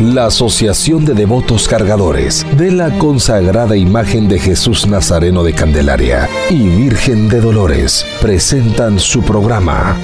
la Asociación de Devotos Cargadores de la consagrada imagen de Jesús Nazareno de Candelaria y Virgen de Dolores presentan su programa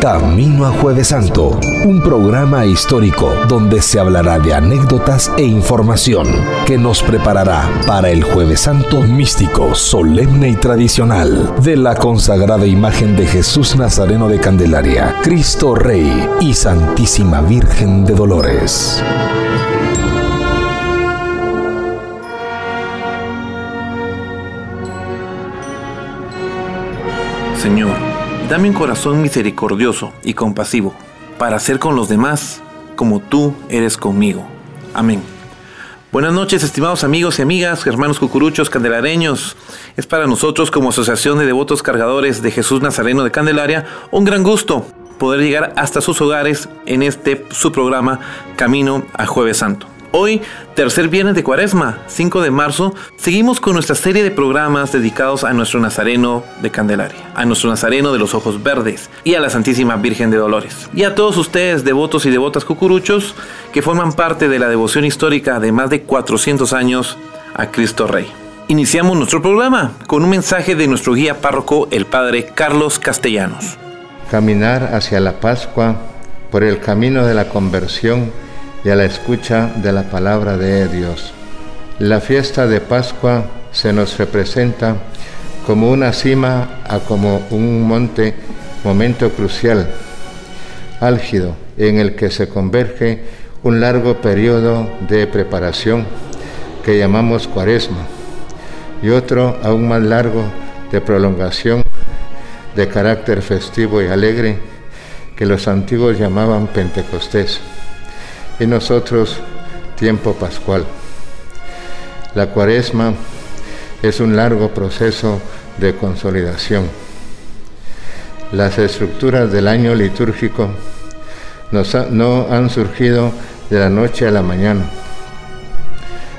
Camino a Jueves Santo, un programa histórico donde se hablará de anécdotas e información que nos preparará para el Jueves Santo místico, solemne y tradicional de la consagrada imagen de Jesús Nazareno de Candelaria, Cristo Rey y Santísima Virgen de Dolores. Señor, Dame un corazón misericordioso y compasivo para hacer con los demás como tú eres conmigo. Amén. Buenas noches, estimados amigos y amigas, hermanos cucuruchos candelareños. Es para nosotros como Asociación de Devotos Cargadores de Jesús Nazareno de Candelaria un gran gusto poder llegar hasta sus hogares en este su programa Camino a Jueves Santo. Hoy, tercer viernes de Cuaresma, 5 de marzo, seguimos con nuestra serie de programas dedicados a nuestro Nazareno de Candelaria, a nuestro Nazareno de los Ojos Verdes y a la Santísima Virgen de Dolores. Y a todos ustedes, devotos y devotas cucuruchos, que forman parte de la devoción histórica de más de 400 años a Cristo Rey. Iniciamos nuestro programa con un mensaje de nuestro guía párroco, el Padre Carlos Castellanos. Caminar hacia la Pascua por el camino de la conversión y a la escucha de la palabra de Dios. La fiesta de Pascua se nos representa como una cima a como un monte, momento crucial, álgido, en el que se converge un largo periodo de preparación que llamamos cuaresma y otro aún más largo de prolongación de carácter festivo y alegre que los antiguos llamaban Pentecostés y nosotros tiempo pascual. La cuaresma es un largo proceso de consolidación. Las estructuras del año litúrgico no han surgido de la noche a la mañana.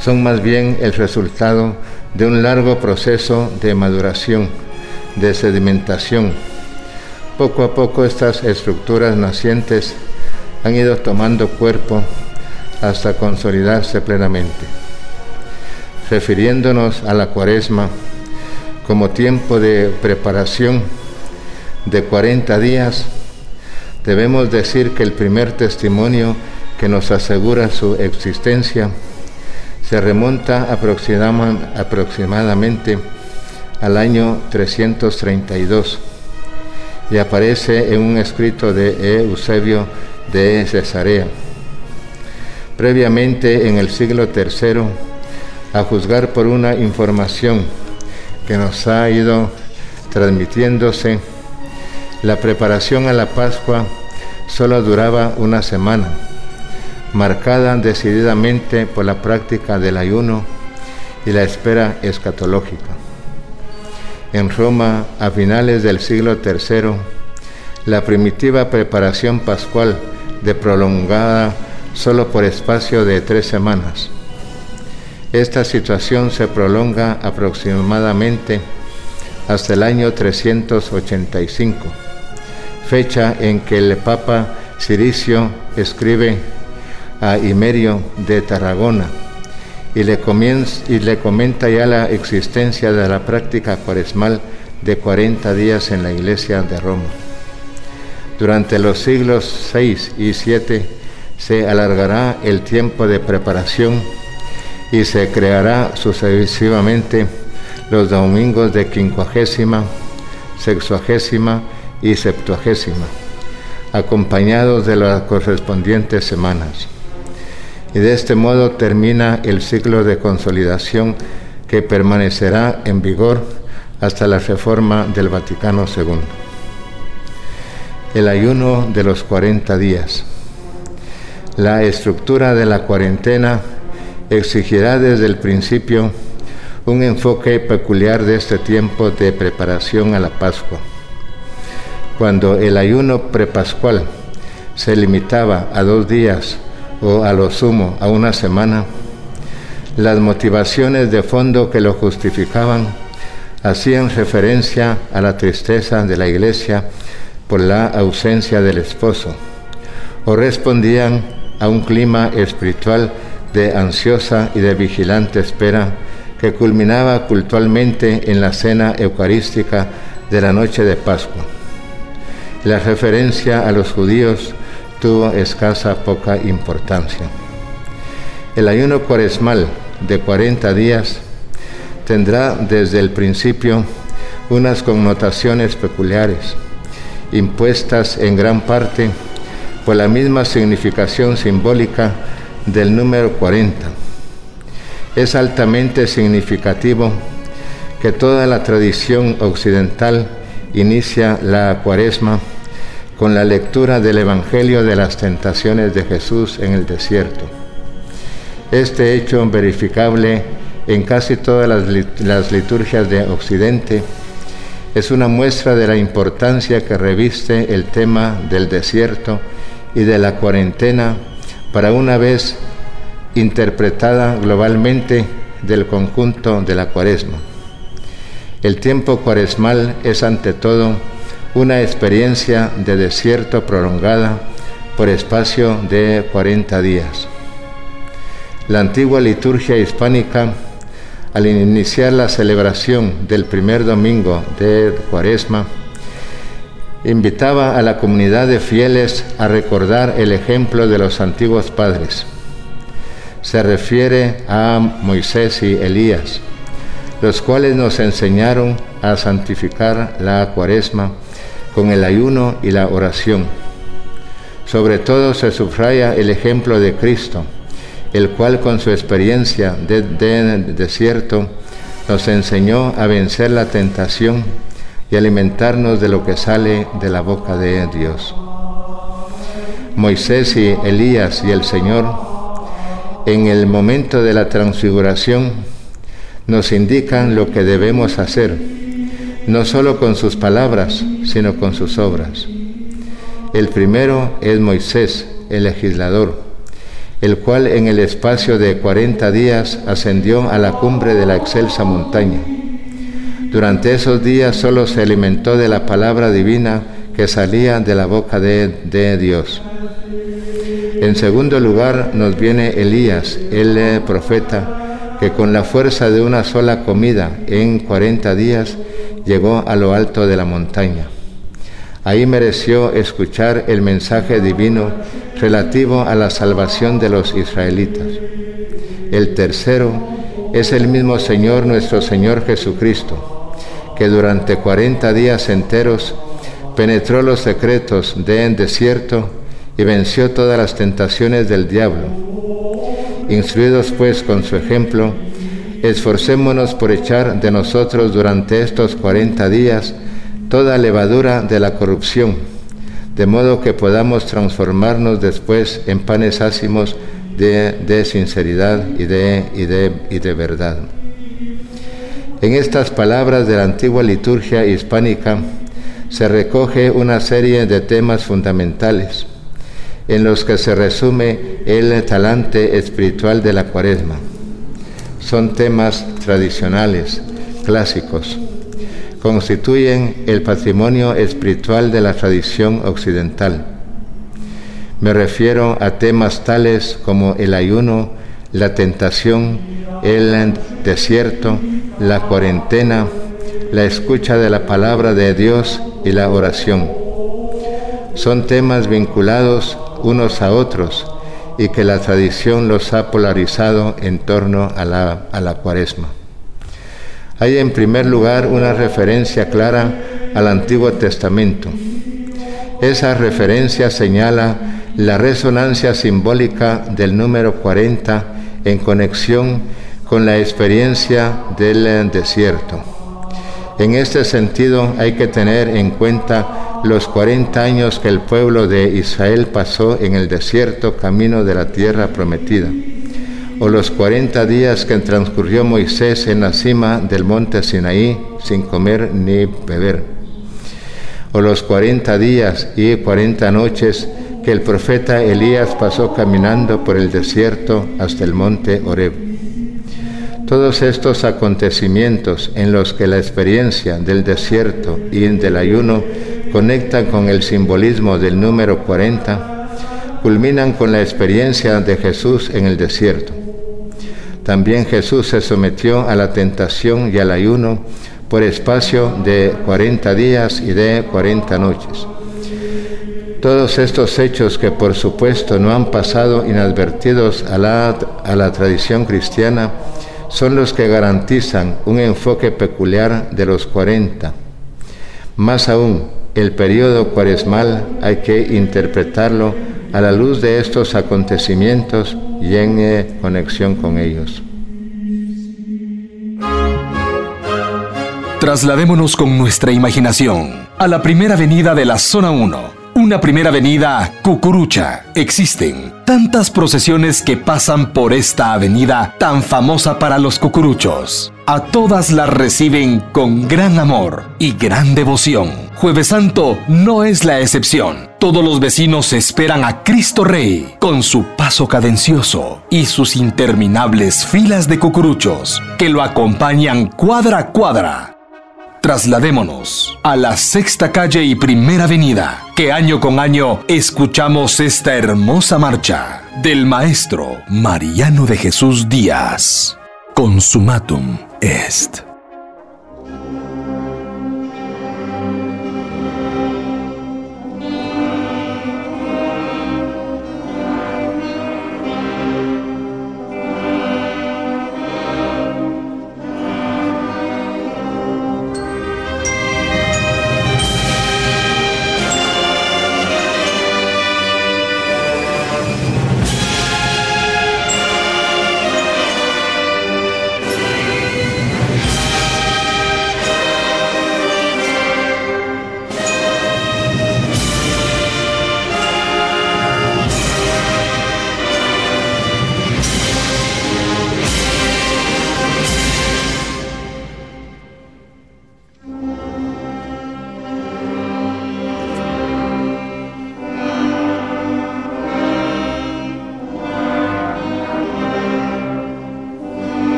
Son más bien el resultado de un largo proceso de maduración, de sedimentación. Poco a poco estas estructuras nacientes han ido tomando cuerpo hasta consolidarse plenamente. Refiriéndonos a la cuaresma como tiempo de preparación de 40 días, debemos decir que el primer testimonio que nos asegura su existencia se remonta aproximadamente al año 332 y aparece en un escrito de Eusebio de Cesarea. Previamente, en el siglo III, a juzgar por una información que nos ha ido transmitiéndose, la preparación a la Pascua solo duraba una semana, marcada decididamente por la práctica del ayuno y la espera escatológica. En Roma, a finales del siglo III, la primitiva preparación pascual de prolongada solo por espacio de tres semanas. Esta situación se prolonga aproximadamente hasta el año 385, fecha en que el Papa Ciricio escribe a Imerio de Tarragona y le, y le comenta ya la existencia de la práctica cuaresmal de 40 días en la iglesia de Roma. Durante los siglos 6 y 7 se alargará el tiempo de preparación y se creará sucesivamente los domingos de quincuagésima, sexuagésima y septuagésima, acompañados de las correspondientes semanas. Y de este modo termina el ciclo de consolidación que permanecerá en vigor hasta la reforma del Vaticano II el ayuno de los 40 días. La estructura de la cuarentena exigirá desde el principio un enfoque peculiar de este tiempo de preparación a la Pascua. Cuando el ayuno prepascual se limitaba a dos días o a lo sumo a una semana, las motivaciones de fondo que lo justificaban hacían referencia a la tristeza de la iglesia por la ausencia del esposo, o respondían a un clima espiritual de ansiosa y de vigilante espera que culminaba cultualmente en la cena eucarística de la noche de Pascua. La referencia a los judíos tuvo escasa poca importancia. El ayuno cuaresmal de 40 días tendrá desde el principio unas connotaciones peculiares, impuestas en gran parte por la misma significación simbólica del número 40. Es altamente significativo que toda la tradición occidental inicia la cuaresma con la lectura del Evangelio de las tentaciones de Jesús en el desierto. Este hecho verificable en casi todas las, liturgias de Occidente es una muestra de la importancia que reviste el tema del desierto y de la cuarentena para una vez interpretada globalmente del conjunto de la cuaresma. El tiempo cuaresmal es ante todo una experiencia de desierto prolongada por espacio de 40 días. La antigua liturgia hispánica, al iniciar la celebración del primer domingo de Cuaresma, invitaba a la comunidad de fieles a recordar el ejemplo de los antiguos padres. Se refiere a Moisés y Elías, los cuales nos enseñaron a santificar la cuaresma con el ayuno y la oración. Sobre todo se subraya el ejemplo de Cristo, el cual con su experiencia de, desierto nos enseñó a vencer la tentación y alimentarnos de lo que sale de la boca de Dios. Moisés y Elías y el Señor, en el momento de la transfiguración, nos indican lo que debemos hacer no solo con sus palabras, sino con sus obras. El primero es Moisés, el legislador, el cual en el espacio de 40 días ascendió a la cumbre de la excelsa montaña. Durante esos días solo se alimentó de la palabra divina que salía de la boca de, Dios. En segundo lugar nos viene Elías, el profeta, que con la fuerza de una sola comida en 40 días llegó a lo alto de la montaña. Ahí mereció escuchar el mensaje divino relativo a la salvación de los israelitas. El tercero es el mismo Señor nuestro Señor Jesucristo, que durante cuarenta días enteros penetró los secretos del desierto y venció todas las tentaciones del diablo. Instruidos pues con su ejemplo, esforcémonos por echar de nosotros durante estos cuarenta días toda levadura de la corrupción, de modo que podamos transformarnos después en panes ácimos de, sinceridad y de, y de verdad. En estas palabras de la antigua liturgia hispánica se recoge una serie de temas fundamentales en los que se resume el talante espiritual de la cuaresma son temas tradicionales, clásicos. Constituyen el patrimonio espiritual de la tradición occidental. Me refiero a temas tales como el ayuno, la tentación, el desierto, la cuarentena, la escucha de la palabra de Dios y la oración. Son temas vinculados unos a otros y que la tradición los ha polarizado en torno a la, a la cuaresma. Hay en primer lugar una referencia clara al Antiguo Testamento. Esa referencia señala la resonancia simbólica del número 40 en conexión con la experiencia del desierto. En este sentido hay que tener en cuenta los 40 años que el pueblo de Israel pasó en el desierto camino de la tierra prometida, o los 40 días que transcurrió Moisés en la cima del monte Sinaí sin comer ni beber, o los 40 días y 40 noches que el profeta Elías pasó caminando por el desierto hasta el monte Horeb. Todos estos acontecimientos en los que la experiencia del desierto y del ayuno conectan con el simbolismo del número 40, culminan con la experiencia de Jesús en el desierto. También Jesús se sometió a la tentación y al ayuno por espacio de 40 días y de 40 noches. Todos estos hechos que por supuesto no han pasado inadvertidos a la, tradición cristiana son los que garantizan un enfoque peculiar de los 40. Más aún, el periodo cuaresmal hay que interpretarlo a la luz de estos acontecimientos y eh, conexión con ellos. Trasladémonos con nuestra imaginación a la primera avenida de la Zona 1 una primera avenida Cucurucha. Existen tantas procesiones que pasan por esta avenida tan famosa para los cucuruchos. A todas las reciben con gran amor y gran devoción. Jueves Santo no es la excepción. Todos los vecinos esperan a Cristo Rey con su paso cadencioso y sus interminables filas de cucuruchos que lo acompañan cuadra a cuadra Trasladémonos a la sexta calle y primera avenida, que año con año escuchamos esta hermosa marcha del maestro Mariano de Jesús Díaz. Consumatum est.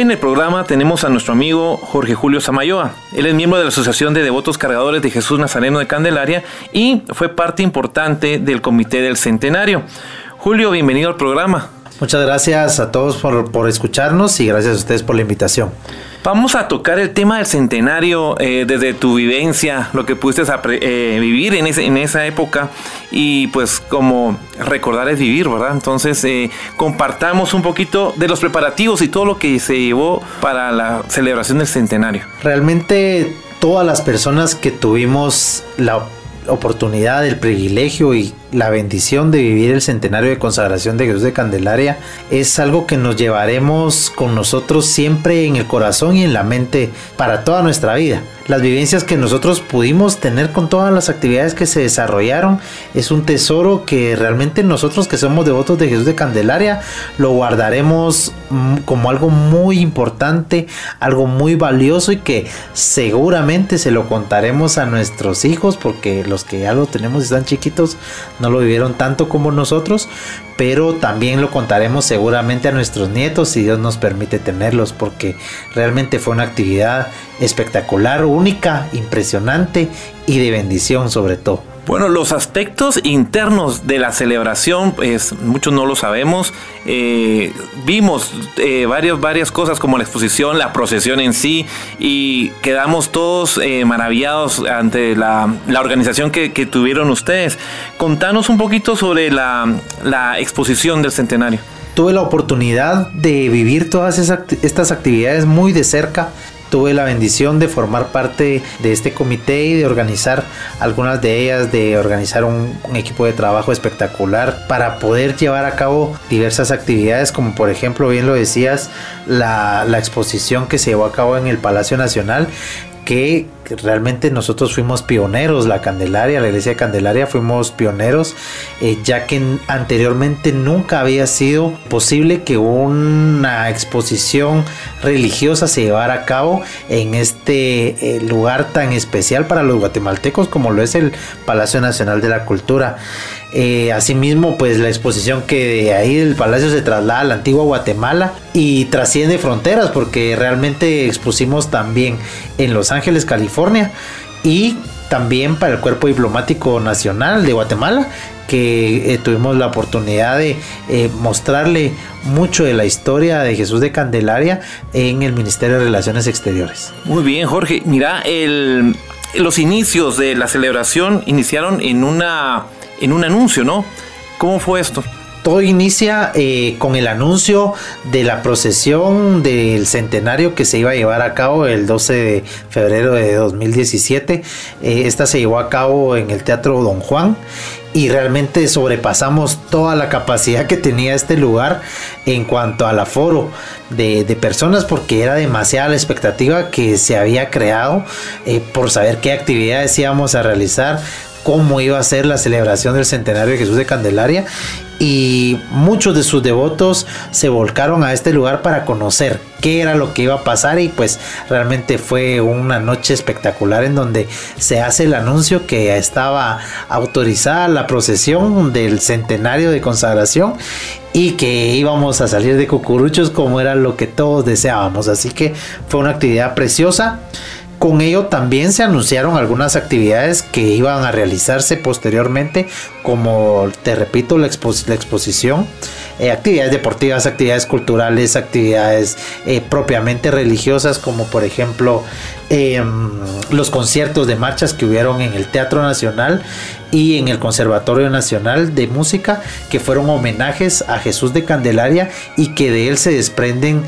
En el programa tenemos a nuestro amigo Jorge Julio Samayoa. Él es miembro de la Asociación de Devotos Cargadores de Jesús Nazareno de Candelaria y fue parte importante del Comité del Centenario. Julio, bienvenido al programa. Muchas gracias a todos por, por escucharnos y gracias a ustedes por la invitación. Vamos a tocar el tema del centenario eh, desde tu vivencia, lo que pudiste eh, vivir en, en, esa época y pues como recordar es vivir, ¿verdad? Entonces eh, compartamos un poquito de los preparativos y todo lo que se llevó para la celebración del centenario. Realmente todas las personas que tuvimos la oportunidad, el privilegio y la bendición de vivir el centenario de consagración de Jesús de Candelaria es algo que nos llevaremos con nosotros siempre en el corazón y en la mente para toda nuestra vida. Las vivencias que nosotros pudimos tener con todas las actividades que se desarrollaron es un tesoro que realmente nosotros que somos devotos de Jesús de Candelaria lo guardaremos mm, como algo muy importante, algo muy valioso y que seguramente se lo contaremos a nuestros hijos porque los que ya lo tenemos están chiquitos no lo vivieron tanto como nosotros, pero también lo contaremos seguramente a nuestros nietos si Dios nos permite tenerlos, porque realmente fue una actividad espectacular, única, impresionante y de bendición sobre todo. Bueno, los aspectos internos de la celebración, pues muchos no lo sabemos. Eh, vimos eh, varias, cosas como la exposición, la procesión en sí, y quedamos todos eh, maravillados ante la, organización que, tuvieron ustedes. Contanos un poquito sobre la, la exposición del centenario. Tuve la oportunidad de vivir todas estas actividades muy de cerca tuve la bendición de formar parte de este comité y de organizar algunas de ellas, de organizar un, equipo de trabajo espectacular para poder llevar a cabo diversas actividades, como por ejemplo, bien lo decías, la, la exposición que se llevó a cabo en el Palacio Nacional, que realmente nosotros fuimos pioneros, la Candelaria, la iglesia de Candelaria fuimos pioneros, eh, ya que anteriormente nunca había sido posible que una exposición religiosa se llevara a cabo en este eh, lugar tan especial para los guatemaltecos como lo es el Palacio Nacional de la Cultura. Eh, asimismo, pues la exposición que de ahí del palacio se traslada a la antigua Guatemala y trasciende fronteras porque realmente expusimos también en Los Ángeles, California y también para el Cuerpo Diplomático Nacional de Guatemala que eh, tuvimos la oportunidad de eh, mostrarle mucho de la historia de Jesús de Candelaria en el Ministerio de Relaciones Exteriores. Muy bien, Jorge. Mira, el, los inicios de la celebración iniciaron en una en un anuncio, ¿no? ¿Cómo fue esto? Todo inicia eh, con el anuncio de la procesión del centenario que se iba a llevar a cabo el 12 de febrero de 2017. Eh, esta se llevó a cabo en el Teatro Don Juan y realmente sobrepasamos toda la capacidad que tenía este lugar en cuanto al aforo de, personas porque era demasiada la expectativa que se había creado eh, por saber qué actividades íbamos a realizar cómo iba a ser la celebración del centenario de Jesús de Candelaria y muchos de sus devotos se volcaron a este lugar para conocer qué era lo que iba a pasar y pues realmente fue una noche espectacular en donde se hace el anuncio que estaba autorizada la procesión del centenario de consagración y que íbamos a salir de cucuruchos como era lo que todos deseábamos. Así que fue una actividad preciosa con ello también se anunciaron algunas actividades que iban a realizarse posteriormente, como te repito, la, exposición, eh, actividades deportivas, actividades culturales, actividades eh, propiamente religiosas, como por ejemplo em, los conciertos de marchas que hubieron en el Teatro Nacional y en el Conservatorio Nacional de Música, que fueron homenajes a Jesús de Candelaria y que de él se desprenden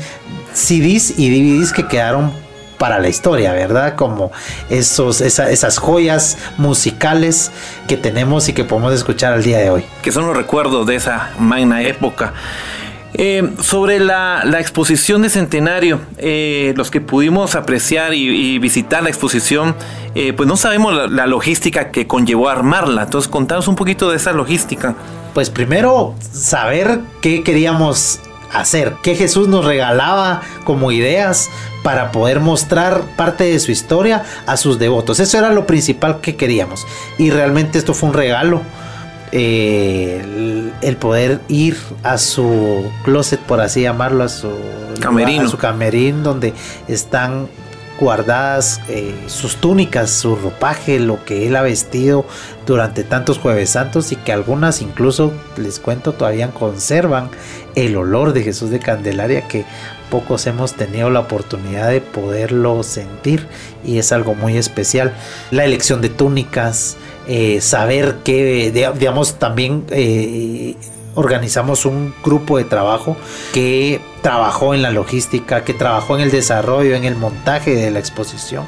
CDs y DVDs que quedaron para la historia, ¿verdad? Como esos, esas joyas musicales que tenemos y que podemos escuchar al día de hoy. Que son los recuerdos de esa magna época. Eh, sobre la, exposición de Centenario, eh, los que pudimos apreciar y, visitar la exposición, eh, pues no sabemos la, la, logística que conllevó a armarla. Entonces, contanos un poquito de esa logística. Pues primero, saber qué queríamos hacer, qué Jesús nos regalaba como ideas para poder mostrar parte de su historia a sus devotos. Eso era lo principal que queríamos. Y realmente esto fue un regalo. eh, el, poder ir a su closet, por así llamarlo, a su camerino, a su camerín donde están guardadas eh, sus túnicas, su ropaje, lo que él ha vestido durante tantos jueves santos y que algunas incluso, les cuento, todavía conservan el olor de Jesús de Candelaria que pocos hemos tenido la oportunidad de poderlo sentir y es algo muy especial. La elección de túnicas, eh, saber que, digamos, también eh, organizamos un grupo de trabajo que trabajó en la logística, que trabajó en el desarrollo, en el montaje de la exposición.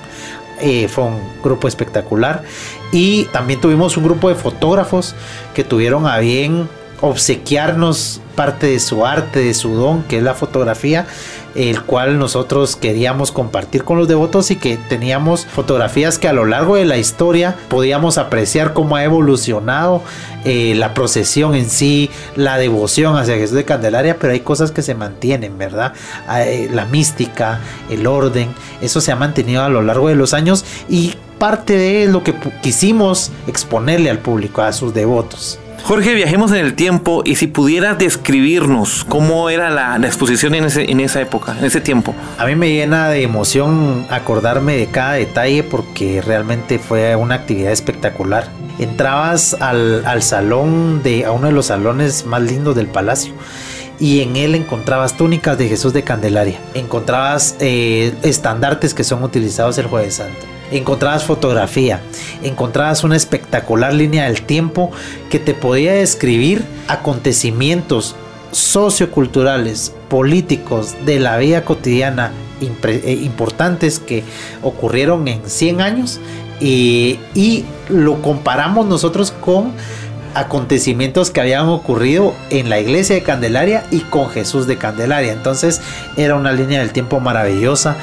Eh, fue un grupo espectacular y también tuvimos un grupo de fotógrafos que tuvieron a bien obsequiarnos parte de su arte, de su don, que es la fotografía, el cual nosotros queríamos compartir con los devotos y que teníamos fotografías que a lo largo de la historia podíamos apreciar cómo ha evolucionado eh, la procesión en sí, la devoción hacia Jesús de Candelaria, pero hay cosas que se mantienen, ¿verdad? Ah, eh, la mística, el orden, eso se ha mantenido a lo largo de los años y parte de lo que quisimos exponerle al público, a sus devotos. Jorge, viajemos en el tiempo y si pudieras describirnos cómo era la, exposición en, en esa época, en ese tiempo. A mí me llena de emoción acordarme de cada detalle porque realmente fue una actividad espectacular. Entrabas al, salón de, a uno de los salones más lindos del palacio y en él encontrabas túnicas de Jesús de Candelaria, encontrabas eh, estandartes que son utilizados el jueves santo encontrabas fotografía, encontrabas una espectacular línea del tiempo que te podía describir acontecimientos socioculturales, políticos de la vida cotidiana eh, importantes que ocurrieron en 100 años y, y lo comparamos nosotros con acontecimientos que habían ocurrido en la iglesia de Candelaria y con Jesús de Candelaria. Entonces era una línea del tiempo maravillosa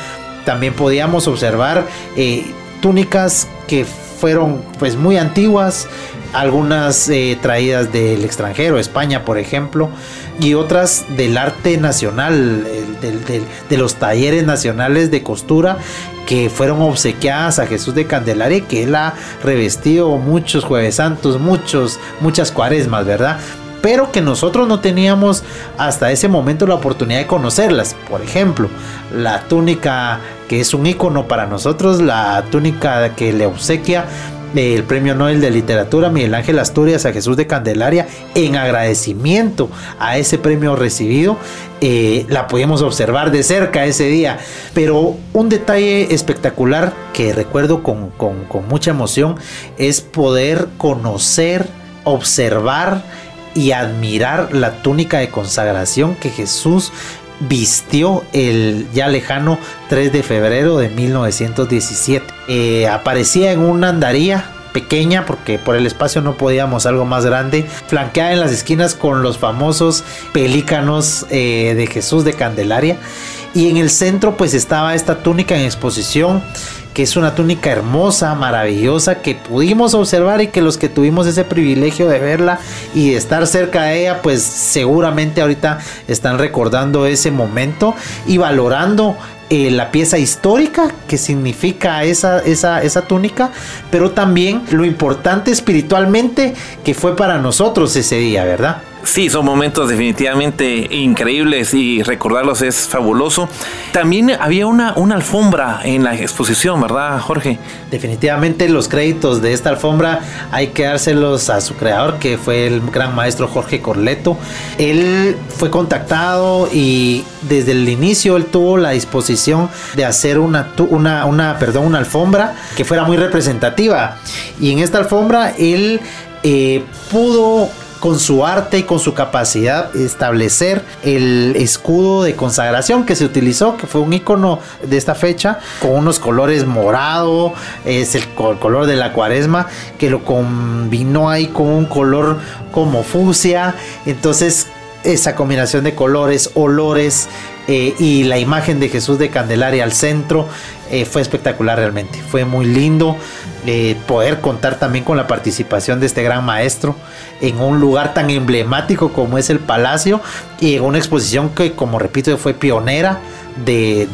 también podíamos observar eh, túnicas que fueron pues muy antiguas, algunas eh, traídas del extranjero, España por ejemplo, y otras del arte nacional, de los talleres nacionales de costura que fueron obsequiadas a Jesús de Candelaria, que él ha revestido muchos jueves santos, muchos, muchas cuaresmas, ¿verdad? Pero que nosotros no teníamos hasta ese momento la oportunidad de conocerlas. Por ejemplo, la túnica que es un icono para nosotros, la túnica que le obsequia el premio Nobel de Literatura Miguel Ángel Asturias a Jesús de Candelaria en agradecimiento a ese premio recibido. Eh, la pudimos observar de cerca ese día. Pero un detalle espectacular que recuerdo con, con mucha emoción es poder conocer, observar y admirar la túnica de consagración que Jesús vistió el ya lejano 3 de febrero de 1917. Eh, aparecía en una andaría pequeña porque por el espacio no podíamos algo más grande, flanqueada en las esquinas con los famosos pelícanos eh, de Jesús de Candelaria y en el centro pues estaba esta túnica en exposición que es una túnica hermosa, maravillosa, que pudimos observar y que los que tuvimos ese privilegio de verla y de estar cerca de ella, pues seguramente ahorita están recordando ese momento y valorando eh, la pieza histórica que significa esa, esa, esa túnica, pero también lo importante espiritualmente que fue para nosotros ese día, ¿verdad? Sí, son momentos definitivamente increíbles y recordarlos es fabuloso. También había una, una alfombra en la exposición, ¿verdad, Jorge? Definitivamente los créditos de esta alfombra hay que dárselos a su creador, que fue el gran maestro Jorge Corleto. Él fue contactado y desde el inicio él tuvo la disposición de hacer una, una, una, perdón, una alfombra que fuera muy representativa. Y en esta alfombra él eh, pudo con su arte y con su capacidad establecer el escudo de consagración que se utilizó, que fue un icono de esta fecha, con unos colores morado, es el color de la cuaresma, que lo combinó ahí con un color como fucsia, entonces esa combinación de colores, olores eh, y la imagen de Jesús de Candelaria al centro eh, fue espectacular realmente. Fue muy lindo eh, poder contar también con la participación de este gran maestro en un lugar tan emblemático como es el Palacio y en una exposición que, como repito, fue pionera de,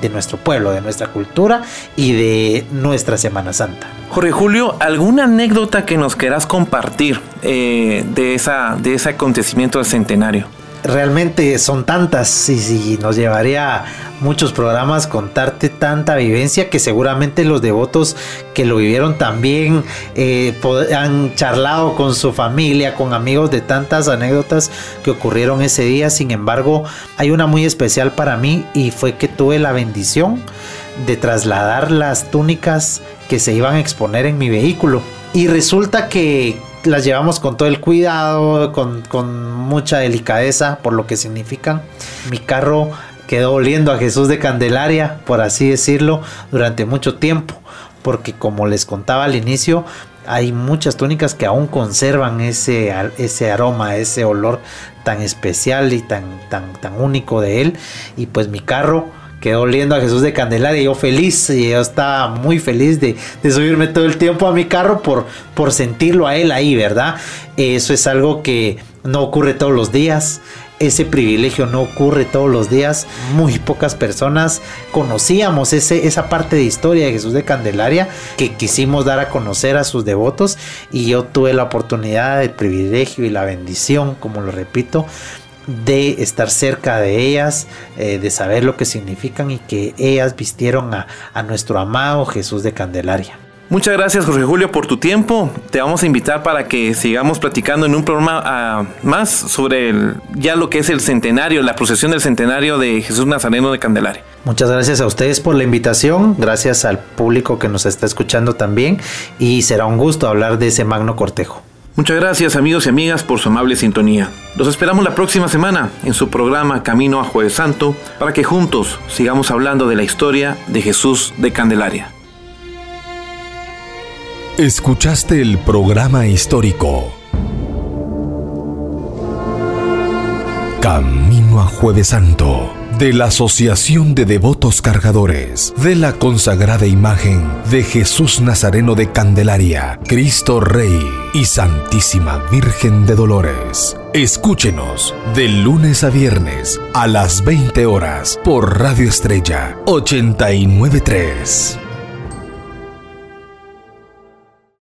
de, nuestro pueblo, de nuestra cultura y de nuestra Semana Santa. Jorge Julio, ¿alguna anécdota que nos quieras compartir eh, de, esa, de ese acontecimiento del centenario? Realmente son tantas y, nos llevaría muchos programas contarte tanta vivencia que seguramente los devotos que lo vivieron también eh, han charlado con su familia, con amigos de tantas anécdotas que ocurrieron ese día. Sin embargo, hay una muy especial para mí y fue que tuve la bendición de trasladar las túnicas que se iban a exponer en mi vehículo. Y resulta que, las llevamos con todo el cuidado, con, mucha delicadeza por lo que significan. Mi carro quedó oliendo a Jesús de Candelaria, por así decirlo, durante mucho tiempo, porque como les contaba al inicio, hay muchas túnicas que aún conservan ese, ese aroma, ese olor tan especial y tan, tan, tan único de él. Y pues mi carro quedó oliendo a Jesús de Candelaria. Y yo feliz, y yo estaba muy feliz de, subirme todo el tiempo a mi carro por, por sentirlo a él ahí, ¿verdad? Eso es algo que no ocurre todos los días. Ese privilegio no ocurre todos los días. Muy pocas personas conocíamos ese, esa parte de historia de Jesús de Candelaria que quisimos dar a conocer a sus devotos y yo tuve la oportunidad, el privilegio y la bendición, como lo repito, de estar cerca de ellas, eh, de saber lo que significan y que ellas vistieron a, nuestro amado Jesús de Candelaria. Muchas gracias Jorge Julio por tu tiempo. Te vamos a invitar para que sigamos platicando en un programa ah, más sobre ya lo que es el centenario, la procesión del centenario de Jesús Nazareno de Candelaria. Muchas gracias a ustedes por la invitación, gracias al público que nos está escuchando también y será un gusto hablar de ese magno cortejo. Muchas gracias amigos y amigas por su amable sintonía. Los esperamos la próxima semana en su programa Camino a Jueves Santo para que juntos sigamos hablando de la historia de Jesús de Candelaria. Escuchaste el programa histórico Camino a Jueves Santo de la Asociación de Devotos Cargadores de la consagrada imagen de Jesús Nazareno de Candelaria, Cristo Rey y Santísima Virgen de Dolores. Escúchenos de lunes a viernes a las 20 horas por Radio Estrella 893.